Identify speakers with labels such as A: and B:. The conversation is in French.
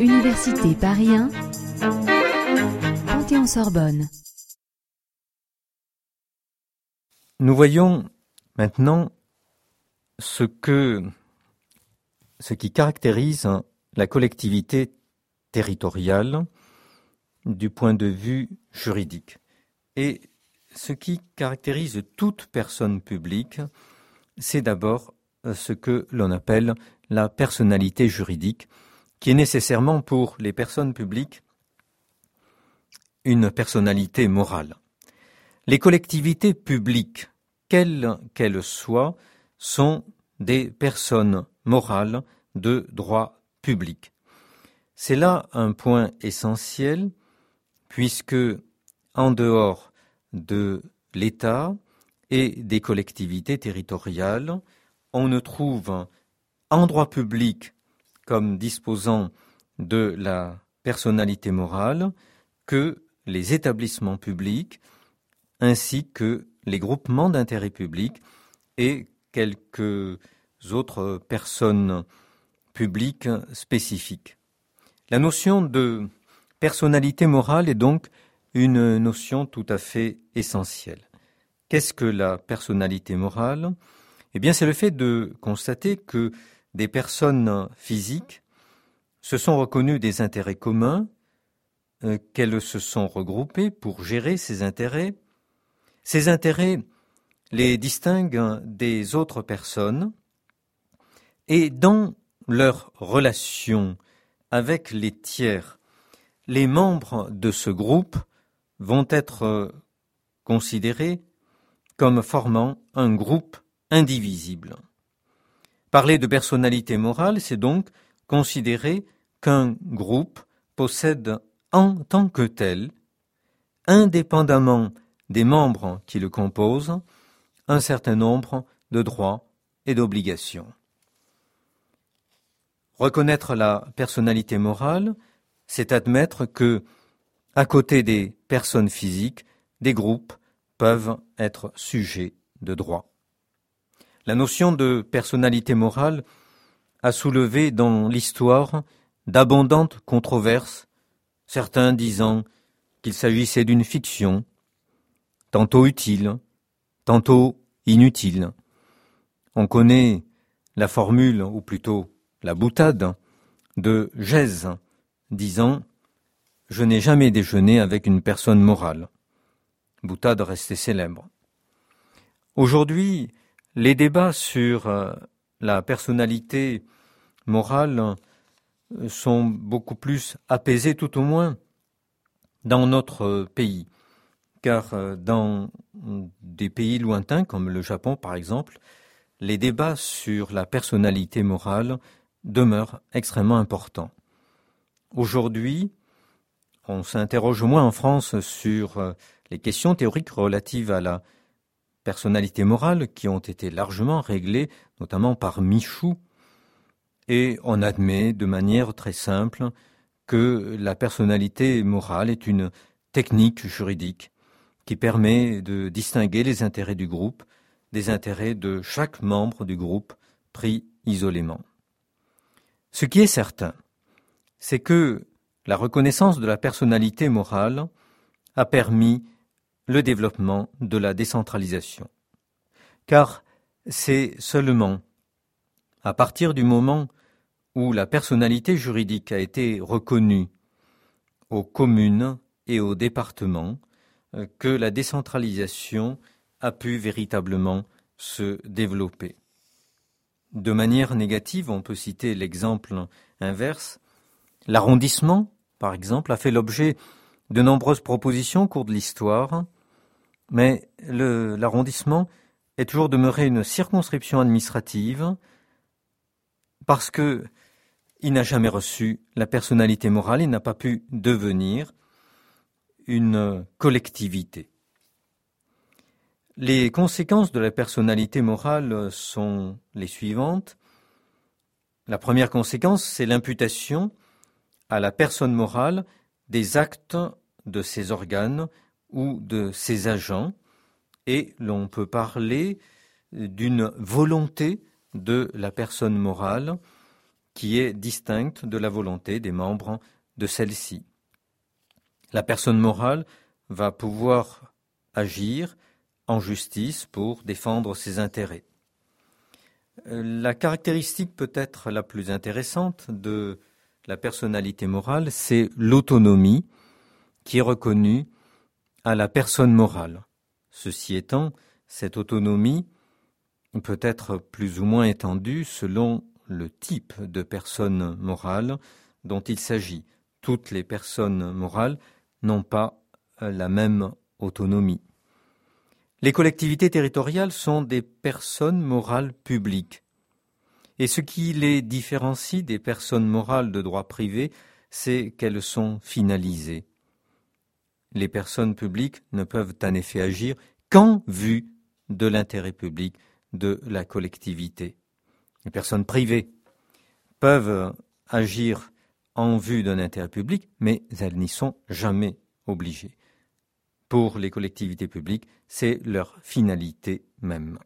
A: Université Paris 1, Panthéon-Sorbonne.
B: Nous voyons maintenant ce que ce qui caractérise la collectivité territoriale du point de vue juridique. Et ce qui caractérise toute personne publique, c'est d'abord ce que l'on appelle la personnalité juridique, qui est nécessairement pour les personnes publiques une personnalité morale. Les collectivités publiques, quelles qu'elles soient, sont des personnes morales de droit public. C'est là un point essentiel, puisque en dehors de l'État et des collectivités territoriales, on ne trouve en droit public comme disposant de la personnalité morale que les établissements publics ainsi que les groupements d'intérêt public et quelques autres personnes publiques spécifiques. La notion de personnalité morale est donc une notion tout à fait essentielle. Qu'est-ce que la personnalité morale? Eh bien, c'est le fait de constater que des personnes physiques se sont reconnues des intérêts communs, euh, qu'elles se sont regroupées pour gérer ces intérêts. Ces intérêts les distinguent des autres personnes et dans leur relation avec les tiers, les membres de ce groupe vont être considérés comme formant un groupe indivisible. Parler de personnalité morale, c'est donc considérer qu'un groupe possède en tant que tel, indépendamment des membres qui le composent, un certain nombre de droits et d'obligations. Reconnaître la personnalité morale, c'est admettre que, à côté des personnes physiques, des groupes peuvent être sujets de droit. La notion de personnalité morale a soulevé dans l'histoire d'abondantes controverses, certains disant qu'il s'agissait d'une fiction, tantôt utile, tantôt inutile. On connaît la formule, ou plutôt la boutade, de Gèse, disant Je n'ai jamais déjeuné avec une personne morale. Boutade restée célèbre. Aujourd'hui, les débats sur euh, la personnalité morale euh, sont beaucoup plus apaisés, tout au moins dans notre pays car euh, dans des pays lointains comme le Japon par exemple, les débats sur la personnalité morale demeurent extrêmement importants. Aujourd'hui, on s'interroge moins en France sur euh, les questions théoriques relatives à la personnalité morale qui ont été largement réglées, notamment par Michou, et on admet de manière très simple que la personnalité morale est une technique juridique qui permet de distinguer les intérêts du groupe des intérêts de chaque membre du groupe pris isolément. Ce qui est certain, c'est que la reconnaissance de la personnalité morale a permis le développement de la décentralisation. Car c'est seulement à partir du moment où la personnalité juridique a été reconnue aux communes et aux départements euh, que la décentralisation a pu véritablement se développer. De manière négative, on peut citer l'exemple inverse. L'arrondissement, par exemple, a fait l'objet de nombreuses propositions au cours de l'histoire, mais l'arrondissement est toujours demeuré une circonscription administrative parce que il n'a jamais reçu la personnalité morale, il n'a pas pu devenir une collectivité. Les conséquences de la personnalité morale sont les suivantes. La première conséquence, c'est l'imputation à la personne morale des actes de ses organes ou de ses agents, et l'on peut parler d'une volonté de la personne morale qui est distincte de la volonté des membres de celle-ci. La personne morale va pouvoir agir en justice pour défendre ses intérêts. La caractéristique peut-être la plus intéressante de la personnalité morale, c'est l'autonomie qui est reconnue à la personne morale. Ceci étant, cette autonomie peut être plus ou moins étendue selon le type de personne morale dont il s'agit. Toutes les personnes morales n'ont pas la même autonomie. Les collectivités territoriales sont des personnes morales publiques. Et ce qui les différencie des personnes morales de droit privé, c'est qu'elles sont finalisées. Les personnes publiques ne peuvent en effet agir qu'en vue de l'intérêt public de la collectivité. Les personnes privées peuvent agir en vue d'un intérêt public, mais elles n'y sont jamais obligées. Pour les collectivités publiques, c'est leur finalité même.